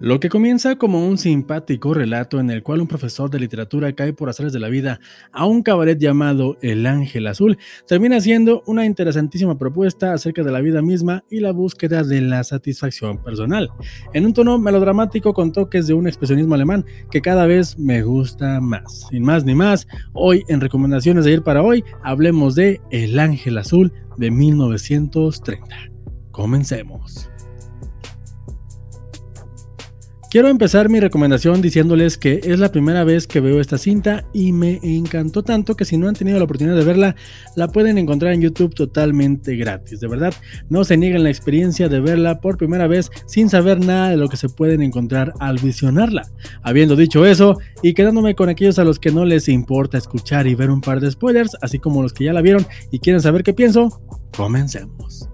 Lo que comienza como un simpático relato en el cual un profesor de literatura cae por azares de la vida a un cabaret llamado El Ángel Azul, termina siendo una interesantísima propuesta acerca de la vida misma y la búsqueda de la satisfacción personal, en un tono melodramático con toques de un expresionismo alemán que cada vez me gusta más. Sin más ni más, hoy en recomendaciones de ir para hoy, hablemos de El Ángel Azul de 1930. Comencemos. Quiero empezar mi recomendación diciéndoles que es la primera vez que veo esta cinta y me encantó tanto que si no han tenido la oportunidad de verla, la pueden encontrar en YouTube totalmente gratis. De verdad, no se nieguen la experiencia de verla por primera vez sin saber nada de lo que se pueden encontrar al visionarla. Habiendo dicho eso, y quedándome con aquellos a los que no les importa escuchar y ver un par de spoilers, así como los que ya la vieron y quieren saber qué pienso, comencemos.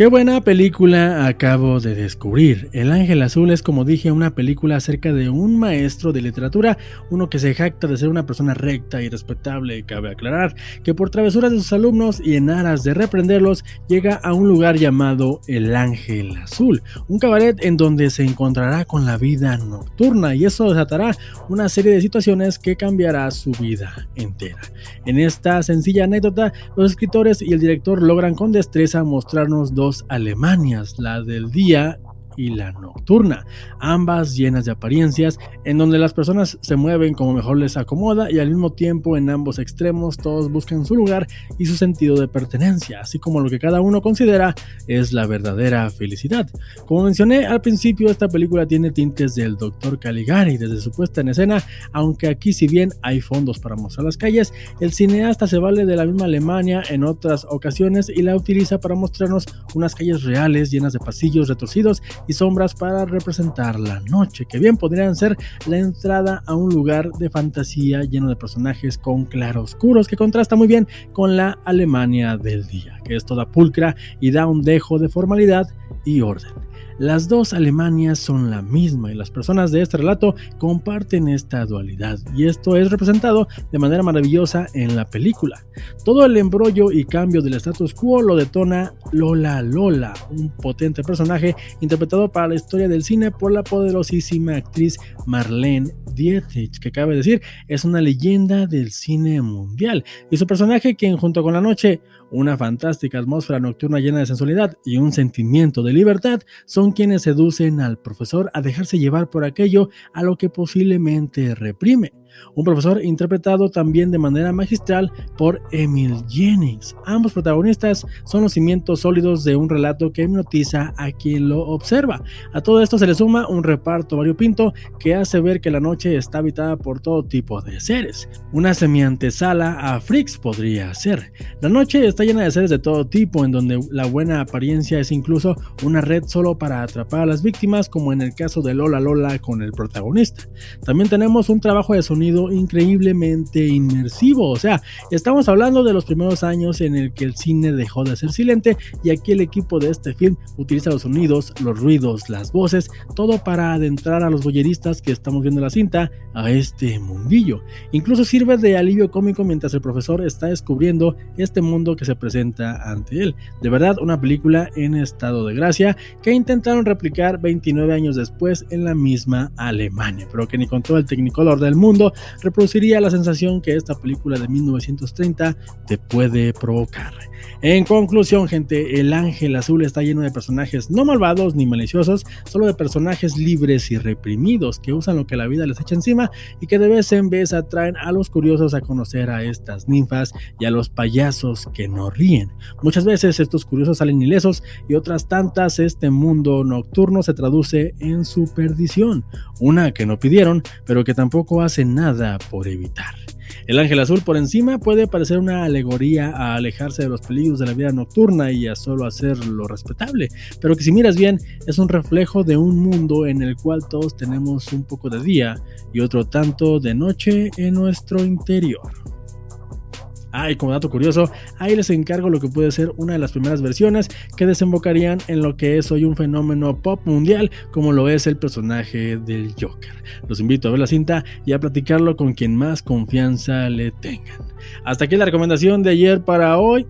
Qué buena película acabo de descubrir. El Ángel Azul es, como dije, una película acerca de un maestro de literatura, uno que se jacta de ser una persona recta y respetable, cabe aclarar, que por travesuras de sus alumnos y en aras de reprenderlos, llega a un lugar llamado El Ángel Azul, un cabaret en donde se encontrará con la vida nocturna y eso desatará una serie de situaciones que cambiará su vida entera. En esta sencilla anécdota, los escritores y el director logran con destreza mostrarnos dos Alemanias, la del día y la nocturna, ambas llenas de apariencias, en donde las personas se mueven como mejor les acomoda y al mismo tiempo en ambos extremos todos buscan su lugar y su sentido de pertenencia, así como lo que cada uno considera es la verdadera felicidad. Como mencioné al principio, esta película tiene tintes del Dr. Caligari desde su puesta en escena, aunque aquí si bien hay fondos para mostrar las calles, el cineasta se vale de la misma Alemania en otras ocasiones y la utiliza para mostrarnos unas calles reales llenas de pasillos retorcidos y sombras para representar la noche, que bien podrían ser la entrada a un lugar de fantasía lleno de personajes con claroscuros que contrasta muy bien con la Alemania del día, que es toda pulcra y da un dejo de formalidad y orden. Las dos Alemanias son la misma y las personas de este relato comparten esta dualidad y esto es representado de manera maravillosa en la película. Todo el embrollo y cambio del status quo lo detona Lola Lola, un potente personaje interpretado para la historia del cine por la poderosísima actriz Marlene Dietrich, que cabe decir es una leyenda del cine mundial y su personaje quien junto con la noche una fantástica atmósfera nocturna llena de sensualidad y un sentimiento de libertad son quienes seducen al profesor a dejarse llevar por aquello a lo que posiblemente reprime un profesor interpretado también de manera magistral por Emil Jennings. Ambos protagonistas son los cimientos sólidos de un relato que hipnotiza a quien lo observa. A todo esto se le suma un reparto variopinto que hace ver que la noche está habitada por todo tipo de seres. Una semiantesala a Freaks podría ser. La noche está llena de seres de todo tipo, en donde la buena apariencia es incluso una red solo para atrapar a las víctimas, como en el caso de Lola Lola con el protagonista. También tenemos un trabajo de sonido increíblemente inmersivo. O sea, estamos hablando de los primeros años en el que el cine dejó de ser silente y aquí el equipo de este film utiliza los sonidos, los ruidos, las voces, todo para adentrar a los boyeristas que estamos viendo la cinta a este mundillo. Incluso sirve de alivio cómico mientras el profesor está descubriendo este mundo que se presenta ante él. De verdad, una película en estado de gracia que intentaron replicar 29 años después en la misma Alemania, pero que ni con todo el tecnicolor del mundo reproduciría la sensación que esta película de 1930 te puede provocar. En conclusión, gente, El Ángel Azul está lleno de personajes no malvados ni maliciosos, solo de personajes libres y reprimidos que usan lo que la vida les echa encima y que de vez en vez atraen a los curiosos a conocer a estas ninfas y a los payasos que no ríen. Muchas veces estos curiosos salen ilesos y otras tantas este mundo nocturno se traduce en su perdición, una que no pidieron, pero que tampoco hacen nada por evitar. El ángel azul por encima puede parecer una alegoría a alejarse de los peligros de la vida nocturna y a solo hacer lo respetable, pero que si miras bien es un reflejo de un mundo en el cual todos tenemos un poco de día y otro tanto de noche en nuestro interior. Ah, y como dato curioso, ahí les encargo lo que puede ser una de las primeras versiones que desembocarían en lo que es hoy un fenómeno pop mundial como lo es el personaje del Joker. Los invito a ver la cinta y a platicarlo con quien más confianza le tengan. Hasta aquí la recomendación de ayer para hoy.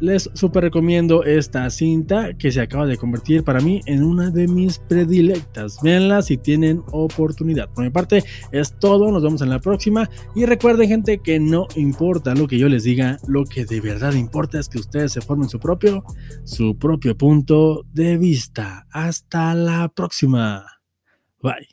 Les super recomiendo esta cinta que se acaba de convertir para mí en una de mis predilectas. Véanla si tienen oportunidad. Por mi parte es todo, nos vemos en la próxima y recuerden gente que no importa lo que yo les diga, lo que de verdad importa es que ustedes se formen su propio, su propio punto de vista. Hasta la próxima. Bye.